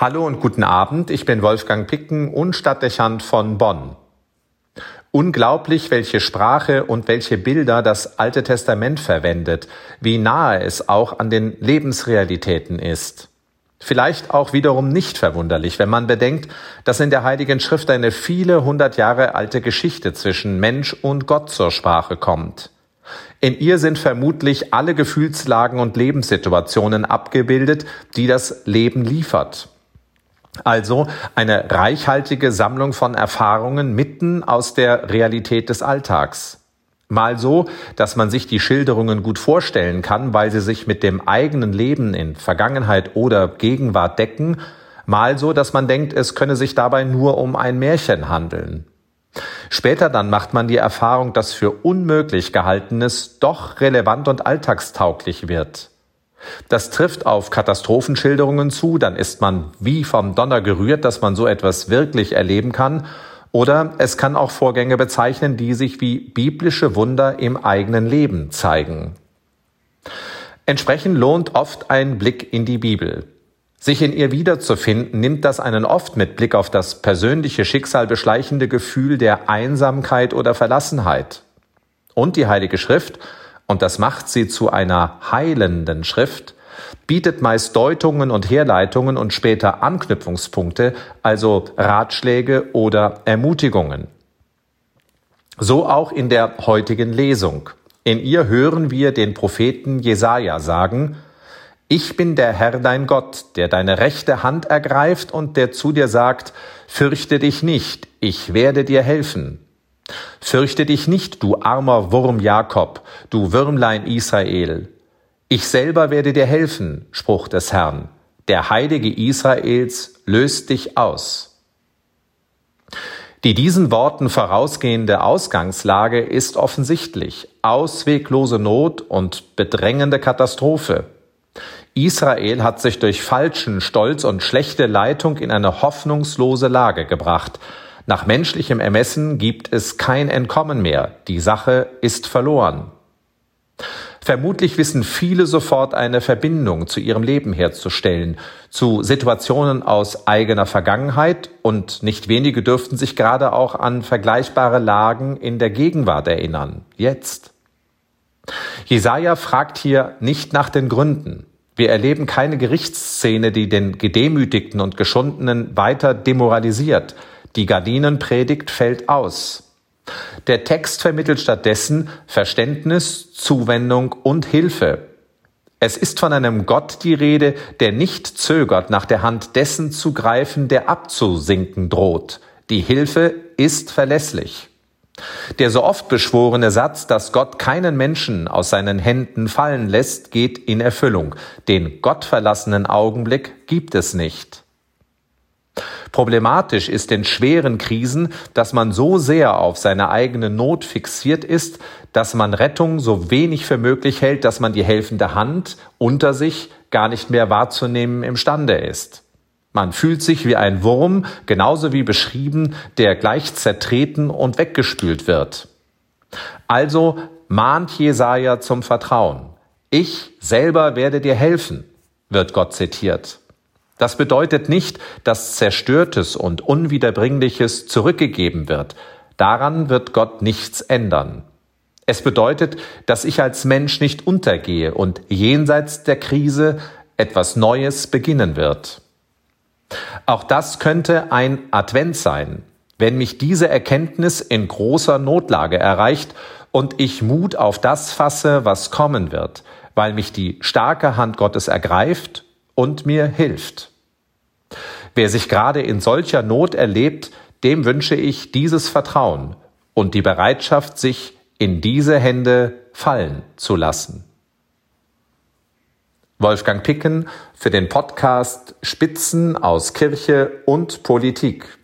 Hallo und guten Abend, ich bin Wolfgang Picken und Stadtdechant von Bonn. Unglaublich, welche Sprache und welche Bilder das Alte Testament verwendet, wie nahe es auch an den Lebensrealitäten ist. Vielleicht auch wiederum nicht verwunderlich, wenn man bedenkt, dass in der Heiligen Schrift eine viele hundert Jahre alte Geschichte zwischen Mensch und Gott zur Sprache kommt. In ihr sind vermutlich alle Gefühlslagen und Lebenssituationen abgebildet, die das Leben liefert. Also eine reichhaltige Sammlung von Erfahrungen mitten aus der Realität des Alltags. Mal so, dass man sich die Schilderungen gut vorstellen kann, weil sie sich mit dem eigenen Leben in Vergangenheit oder Gegenwart decken, mal so, dass man denkt, es könne sich dabei nur um ein Märchen handeln. Später dann macht man die Erfahrung, dass für unmöglich gehaltenes doch relevant und alltagstauglich wird. Das trifft auf Katastrophenschilderungen zu, dann ist man wie vom Donner gerührt, dass man so etwas wirklich erleben kann, oder es kann auch Vorgänge bezeichnen, die sich wie biblische Wunder im eigenen Leben zeigen. Entsprechend lohnt oft ein Blick in die Bibel. Sich in ihr wiederzufinden, nimmt das einen oft mit Blick auf das persönliche Schicksal beschleichende Gefühl der Einsamkeit oder Verlassenheit. Und die Heilige Schrift und das macht sie zu einer heilenden Schrift, bietet meist Deutungen und Herleitungen und später Anknüpfungspunkte, also Ratschläge oder Ermutigungen. So auch in der heutigen Lesung. In ihr hören wir den Propheten Jesaja sagen, ich bin der Herr dein Gott, der deine rechte Hand ergreift und der zu dir sagt, fürchte dich nicht, ich werde dir helfen. Fürchte dich nicht, du armer Wurm Jakob, du Würmlein Israel. Ich selber werde dir helfen, Spruch des Herrn. Der Heilige Israels löst dich aus. Die diesen Worten vorausgehende Ausgangslage ist offensichtlich. Ausweglose Not und bedrängende Katastrophe. Israel hat sich durch falschen Stolz und schlechte Leitung in eine hoffnungslose Lage gebracht. Nach menschlichem Ermessen gibt es kein Entkommen mehr. Die Sache ist verloren. Vermutlich wissen viele sofort eine Verbindung zu ihrem Leben herzustellen, zu Situationen aus eigener Vergangenheit und nicht wenige dürften sich gerade auch an vergleichbare Lagen in der Gegenwart erinnern, jetzt. Jesaja fragt hier nicht nach den Gründen. Wir erleben keine Gerichtsszene, die den Gedemütigten und Geschundenen weiter demoralisiert. Die Gardinenpredigt fällt aus. Der Text vermittelt stattdessen Verständnis, Zuwendung und Hilfe. Es ist von einem Gott die Rede, der nicht zögert, nach der Hand dessen zu greifen, der abzusinken droht. Die Hilfe ist verlässlich. Der so oft beschworene Satz, dass Gott keinen Menschen aus seinen Händen fallen lässt, geht in Erfüllung. Den gottverlassenen Augenblick gibt es nicht. Problematisch ist in schweren Krisen, dass man so sehr auf seine eigene Not fixiert ist, dass man Rettung so wenig für möglich hält, dass man die helfende Hand unter sich gar nicht mehr wahrzunehmen imstande ist. Man fühlt sich wie ein Wurm, genauso wie beschrieben, der gleich zertreten und weggespült wird. Also mahnt Jesaja zum Vertrauen. Ich selber werde dir helfen, wird Gott zitiert. Das bedeutet nicht, dass Zerstörtes und Unwiederbringliches zurückgegeben wird. Daran wird Gott nichts ändern. Es bedeutet, dass ich als Mensch nicht untergehe und jenseits der Krise etwas Neues beginnen wird. Auch das könnte ein Advent sein, wenn mich diese Erkenntnis in großer Notlage erreicht und ich Mut auf das fasse, was kommen wird, weil mich die starke Hand Gottes ergreift und mir hilft. Wer sich gerade in solcher Not erlebt, dem wünsche ich dieses Vertrauen und die Bereitschaft, sich in diese Hände fallen zu lassen. Wolfgang Picken für den Podcast Spitzen aus Kirche und Politik.